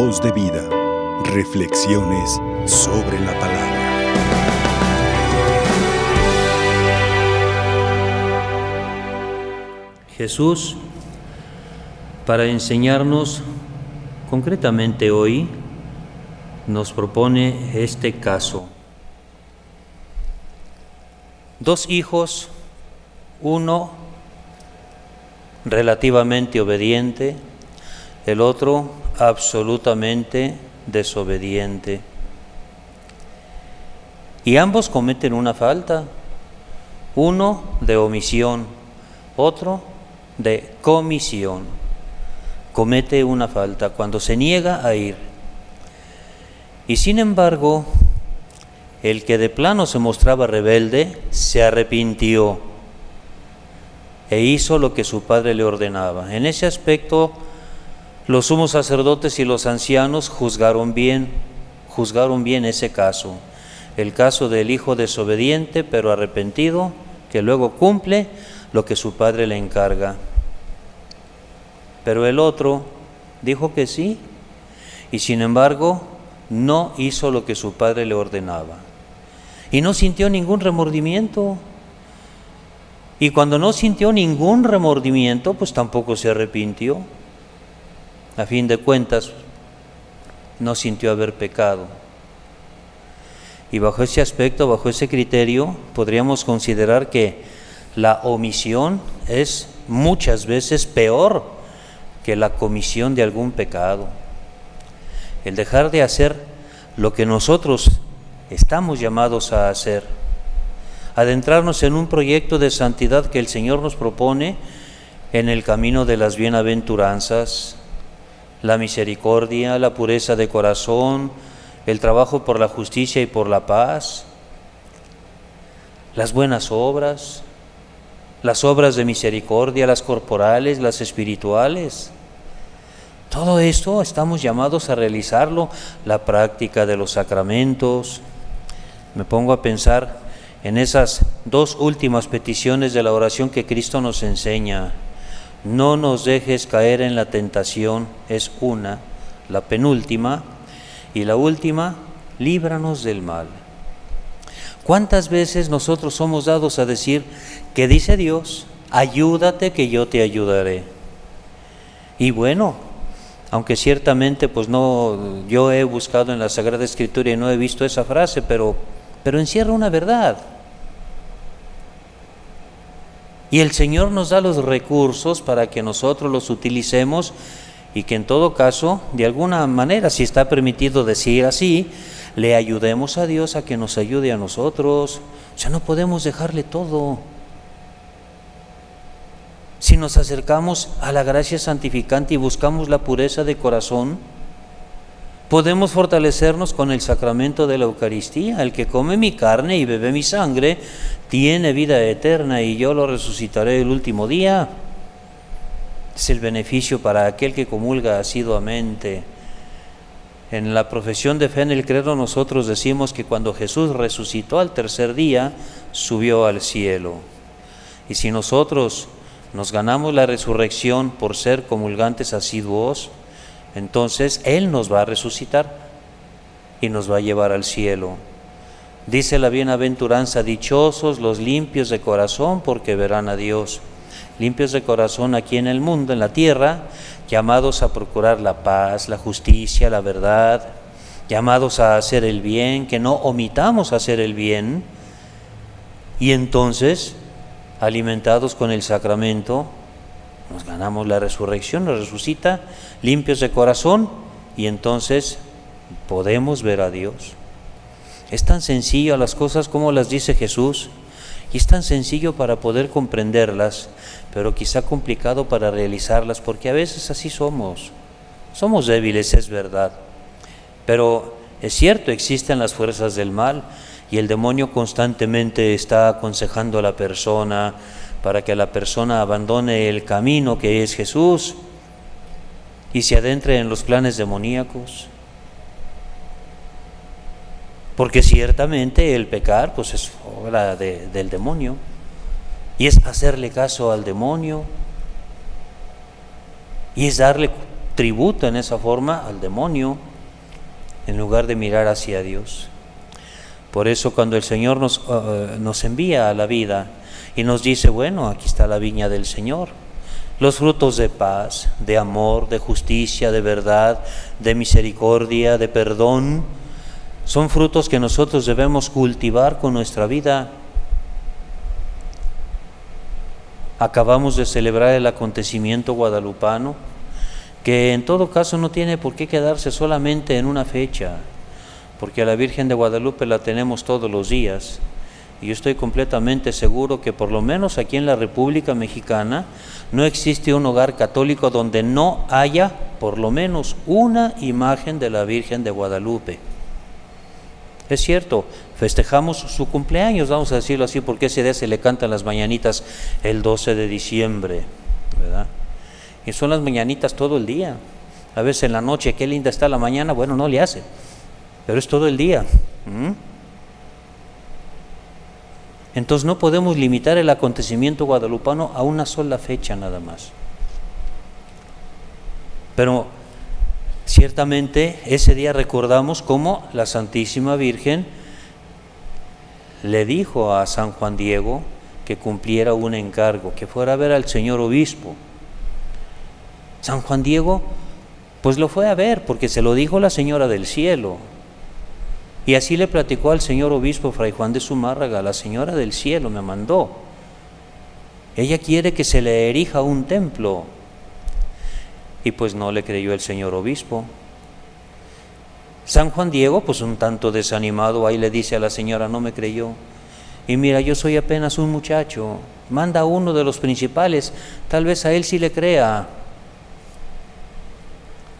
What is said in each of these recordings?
Voz de vida. Reflexiones sobre la palabra. Jesús, para enseñarnos concretamente hoy, nos propone este caso. Dos hijos, uno relativamente obediente, el otro absolutamente desobediente. Y ambos cometen una falta, uno de omisión, otro de comisión. Comete una falta cuando se niega a ir. Y sin embargo, el que de plano se mostraba rebelde se arrepintió e hizo lo que su padre le ordenaba. En ese aspecto, los sumos sacerdotes y los ancianos juzgaron bien, juzgaron bien ese caso, el caso del hijo desobediente pero arrepentido, que luego cumple lo que su padre le encarga. Pero el otro dijo que sí, y sin embargo no hizo lo que su padre le ordenaba. Y no sintió ningún remordimiento. Y cuando no sintió ningún remordimiento, pues tampoco se arrepintió. A fin de cuentas, no sintió haber pecado. Y bajo ese aspecto, bajo ese criterio, podríamos considerar que la omisión es muchas veces peor que la comisión de algún pecado. El dejar de hacer lo que nosotros estamos llamados a hacer adentrarnos en un proyecto de santidad que el Señor nos propone en el camino de las bienaventuranzas, la misericordia, la pureza de corazón, el trabajo por la justicia y por la paz, las buenas obras, las obras de misericordia, las corporales, las espirituales. Todo esto estamos llamados a realizarlo, la práctica de los sacramentos. Me pongo a pensar en esas dos últimas peticiones de la oración que Cristo nos enseña. No nos dejes caer en la tentación, es una, la penúltima, y la última, líbranos del mal. ¿Cuántas veces nosotros somos dados a decir que dice Dios, ayúdate que yo te ayudaré? Y bueno, aunque ciertamente pues no yo he buscado en la Sagrada Escritura y no he visto esa frase, pero pero encierra una verdad. Y el Señor nos da los recursos para que nosotros los utilicemos y que en todo caso, de alguna manera, si está permitido decir así, le ayudemos a Dios a que nos ayude a nosotros. O sea, no podemos dejarle todo. Si nos acercamos a la gracia santificante y buscamos la pureza de corazón, podemos fortalecernos con el sacramento de la Eucaristía. El que come mi carne y bebe mi sangre tiene vida eterna y yo lo resucitaré el último día. Es el beneficio para aquel que comulga asiduamente. En la profesión de fe en el credo nosotros decimos que cuando Jesús resucitó al tercer día, subió al cielo. Y si nosotros nos ganamos la resurrección por ser comulgantes asiduos, entonces Él nos va a resucitar y nos va a llevar al cielo. Dice la bienaventuranza, dichosos los limpios de corazón porque verán a Dios. Limpios de corazón aquí en el mundo, en la tierra, llamados a procurar la paz, la justicia, la verdad, llamados a hacer el bien, que no omitamos hacer el bien. Y entonces, alimentados con el sacramento, nos ganamos la resurrección, nos resucita limpios de corazón y entonces podemos ver a Dios. Es tan sencillo las cosas como las dice Jesús y es tan sencillo para poder comprenderlas, pero quizá complicado para realizarlas porque a veces así somos. Somos débiles, es verdad, pero es cierto, existen las fuerzas del mal y el demonio constantemente está aconsejando a la persona, para que la persona abandone el camino que es Jesús y se adentre en los planes demoníacos. Porque ciertamente el pecar pues es obra del demonio y es hacerle caso al demonio y es darle tributo en esa forma al demonio en lugar de mirar hacia Dios. Por eso cuando el Señor nos, uh, nos envía a la vida y nos dice, bueno, aquí está la viña del Señor, los frutos de paz, de amor, de justicia, de verdad, de misericordia, de perdón, son frutos que nosotros debemos cultivar con nuestra vida. Acabamos de celebrar el acontecimiento guadalupano, que en todo caso no tiene por qué quedarse solamente en una fecha, porque a la Virgen de Guadalupe la tenemos todos los días. Y yo estoy completamente seguro que por lo menos aquí en la República Mexicana no existe un hogar católico donde no haya por lo menos una imagen de la Virgen de Guadalupe. Es cierto, festejamos su cumpleaños, vamos a decirlo así, porque ese día se le cantan las mañanitas el 12 de diciembre, ¿verdad? Y son las mañanitas todo el día. A veces en la noche, qué linda está la mañana, bueno, no le hace, pero es todo el día. Entonces no podemos limitar el acontecimiento guadalupano a una sola fecha nada más. Pero Ciertamente ese día recordamos cómo la Santísima Virgen le dijo a San Juan Diego que cumpliera un encargo, que fuera a ver al señor obispo. San Juan Diego pues lo fue a ver porque se lo dijo la señora del cielo. Y así le platicó al señor obispo Fray Juan de Zumárraga, la señora del cielo me mandó. Ella quiere que se le erija un templo y pues no le creyó el señor obispo. San Juan Diego, pues un tanto desanimado, ahí le dice a la señora, no me creyó. Y mira, yo soy apenas un muchacho, manda a uno de los principales, tal vez a él sí le crea.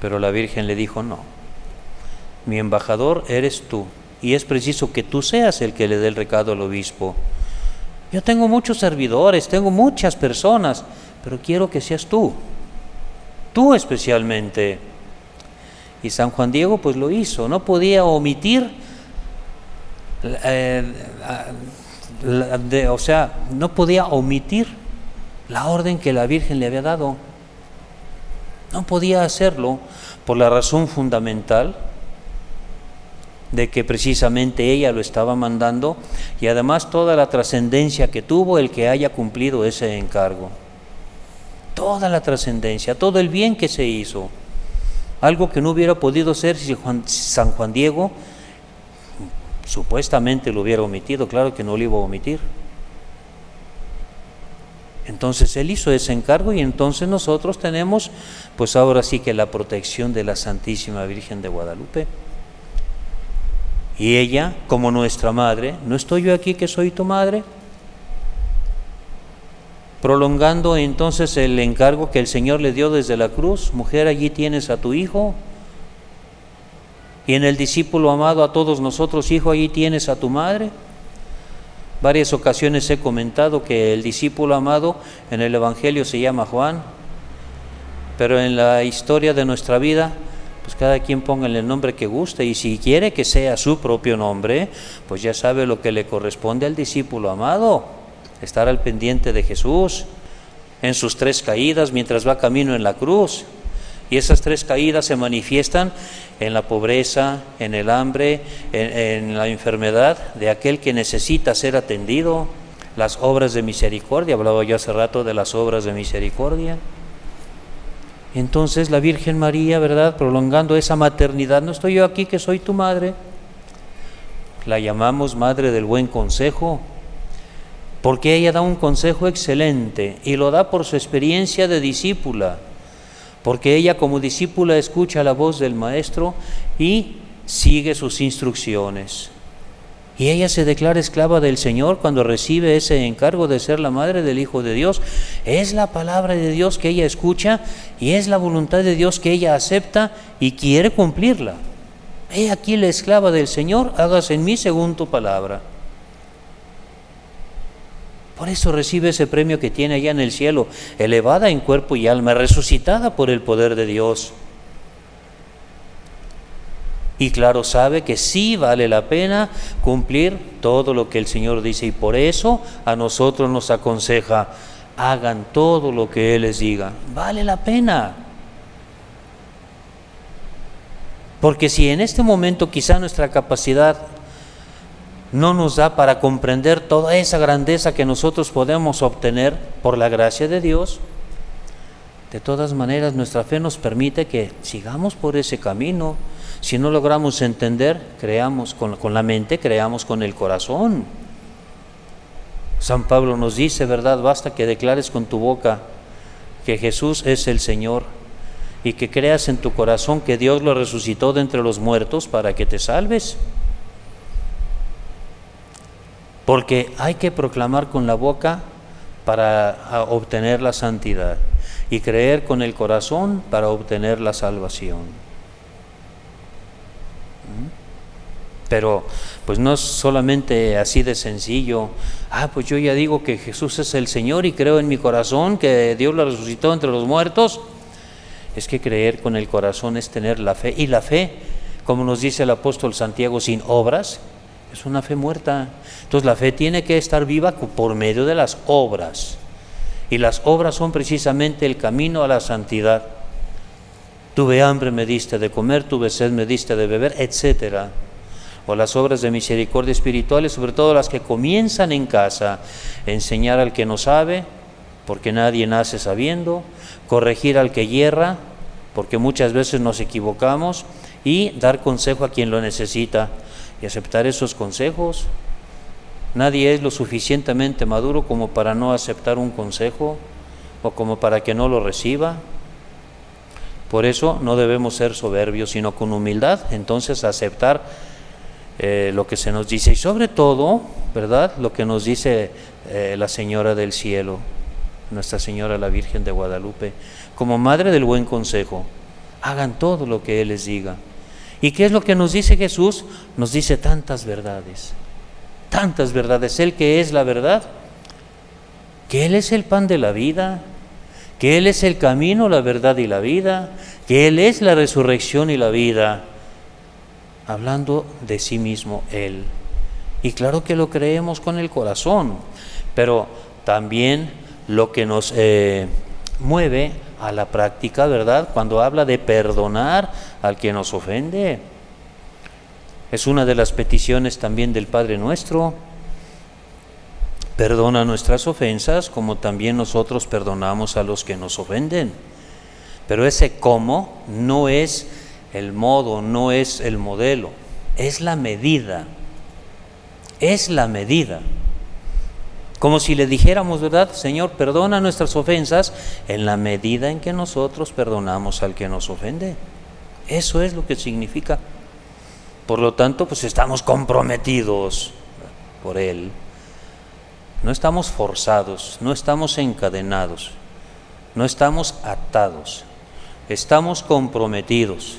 Pero la Virgen le dijo, no, mi embajador eres tú, y es preciso que tú seas el que le dé el recado al obispo. Yo tengo muchos servidores, tengo muchas personas, pero quiero que seas tú tú especialmente. Y San Juan Diego pues lo hizo, no podía omitir, eh, o sea, no podía omitir la orden que la Virgen le había dado. No podía hacerlo por la razón fundamental de que precisamente ella lo estaba mandando y además toda la trascendencia que tuvo el que haya cumplido ese encargo toda la trascendencia, todo el bien que se hizo. Algo que no hubiera podido ser si San Juan Diego supuestamente lo hubiera omitido, claro que no lo iba a omitir. Entonces él hizo ese encargo y entonces nosotros tenemos, pues ahora sí que la protección de la Santísima Virgen de Guadalupe. Y ella, como nuestra madre, ¿no estoy yo aquí que soy tu madre? prolongando entonces el encargo que el Señor le dio desde la cruz, mujer, allí tienes a tu hijo, y en el discípulo amado a todos nosotros, hijo, allí tienes a tu madre. Varias ocasiones he comentado que el discípulo amado en el Evangelio se llama Juan, pero en la historia de nuestra vida, pues cada quien ponga el nombre que guste y si quiere que sea su propio nombre, pues ya sabe lo que le corresponde al discípulo amado estar al pendiente de Jesús en sus tres caídas mientras va camino en la cruz. Y esas tres caídas se manifiestan en la pobreza, en el hambre, en, la enfermedad de aquel que necesita ser atendido. Las obras de misericordia, hablaba yo hace rato de las obras de misericordia. Entonces la Virgen María, ¿verdad? Prolongando esa maternidad, no estoy yo aquí que soy tu madre. La llamamos Madre del Buen Consejo, porque ella da un consejo excelente y lo da por su experiencia de discípula, porque ella como discípula escucha la voz del Maestro y sigue sus instrucciones. Y ella se declara esclava del Señor cuando recibe ese encargo de ser la madre del Hijo de Dios. Es la palabra de Dios que ella escucha y es la voluntad de Dios que ella acepta y quiere cumplirla. He aquí la esclava del Señor, hágase en mí según tu palabra. Por eso recibe ese premio que tiene allá en el cielo, elevada en cuerpo y alma, resucitada por el poder de Dios. Y claro, sabe que sí vale la pena cumplir todo lo que el Señor dice y por eso a nosotros nos aconseja, hagan todo lo que Él les diga. Vale la pena. Porque si en este momento quizá nuestra capacidad no nos da para comprender toda esa grandeza que nosotros podemos obtener por la gracia de Dios, de todas maneras nuestra fe nos permite que sigamos por ese camino. Si no logramos entender, creamos con, la mente, creamos con el corazón. San Pablo nos dice, ¿verdad? Basta que declares con tu boca que Jesús es el Señor y que creas en tu corazón que Dios lo resucitó de entre los muertos para que te salves. Porque hay que proclamar con la boca para obtener la santidad y creer con el corazón para obtener la salvación. Pero pues no es solamente así de sencillo. Ah, pues yo ya digo que Jesús es el Señor y creo en mi corazón que Dios lo resucitó entre los muertos. Es que creer con el corazón es tener la fe. Y la fe, como nos dice el apóstol Santiago, sin obras, es una fe muerta. Entonces la fe tiene que estar viva por medio de las obras. Y las obras son precisamente el camino a la santidad. Tuve hambre, me diste de comer, tuve sed, me diste de beber, etcétera. O las obras de misericordia espirituales, sobre todo las que comienzan en casa, enseñar al que no sabe, porque nadie nace sabiendo, corregir al que hierra, porque muchas veces nos equivocamos, y dar consejo a quien lo necesita y aceptar esos consejos. Nadie es lo suficientemente maduro como para no aceptar un consejo o como para que no lo reciba. Por eso no debemos ser soberbios, sino con humildad, entonces aceptar eh, lo que se nos dice y sobre todo, ¿verdad? Lo que nos dice eh, la Señora del Cielo, Nuestra Señora la Virgen de Guadalupe, como Madre del Buen Consejo. Hagan todo lo que Él les diga. ¿Y qué es lo que nos dice Jesús? Nos dice tantas verdades, tantas verdades. Él que es la verdad, que Él es el pan de la vida, que Él es el camino, la verdad y la vida, que Él es la resurrección y la vida, hablando de sí mismo Él. Y claro que lo creemos con el corazón, pero también lo que nos eh, mueve a la práctica, ¿verdad? Cuando habla de perdonar al que nos ofende. Es una de las peticiones también del Padre nuestro. Perdona nuestras ofensas como también nosotros perdonamos a los que nos ofenden. Pero ese cómo no es el modo, no es el modelo, es la medida. Es la medida. Como si le dijéramos, ¿verdad? Señor, perdona nuestras ofensas en la medida en que nosotros perdonamos al que nos ofende. Eso es lo que significa. Por lo tanto, pues estamos comprometidos por Él. No estamos forzados, no estamos encadenados, no estamos atados, estamos comprometidos.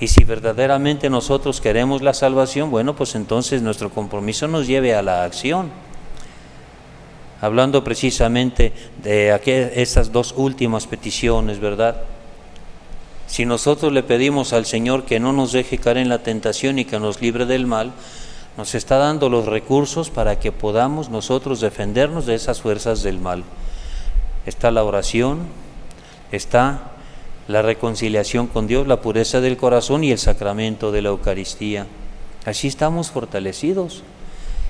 Y si verdaderamente nosotros queremos la salvación, bueno, pues entonces nuestro compromiso nos lleve a la acción hablando precisamente de estas dos últimas peticiones, ¿verdad? Si nosotros le pedimos al Señor que no nos deje caer en la tentación y que nos libre del mal, nos está dando los recursos para que podamos nosotros defendernos de esas fuerzas del mal. Está la oración, está la reconciliación con Dios, la pureza del corazón y el sacramento de la Eucaristía. Así estamos fortalecidos.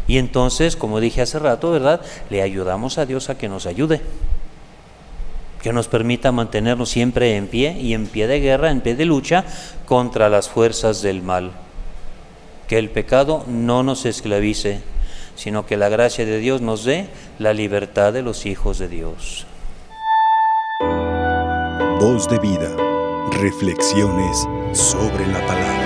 Y entonces, como dije hace rato, ¿verdad? Le ayudamos a Dios a que nos ayude, que nos permita mantenernos siempre en pie y en pie de guerra, en pie de lucha contra las fuerzas del mal. Que el pecado no nos esclavice, sino que la gracia de Dios nos dé la libertad de los hijos de Dios. Voz de vida, reflexiones sobre la palabra.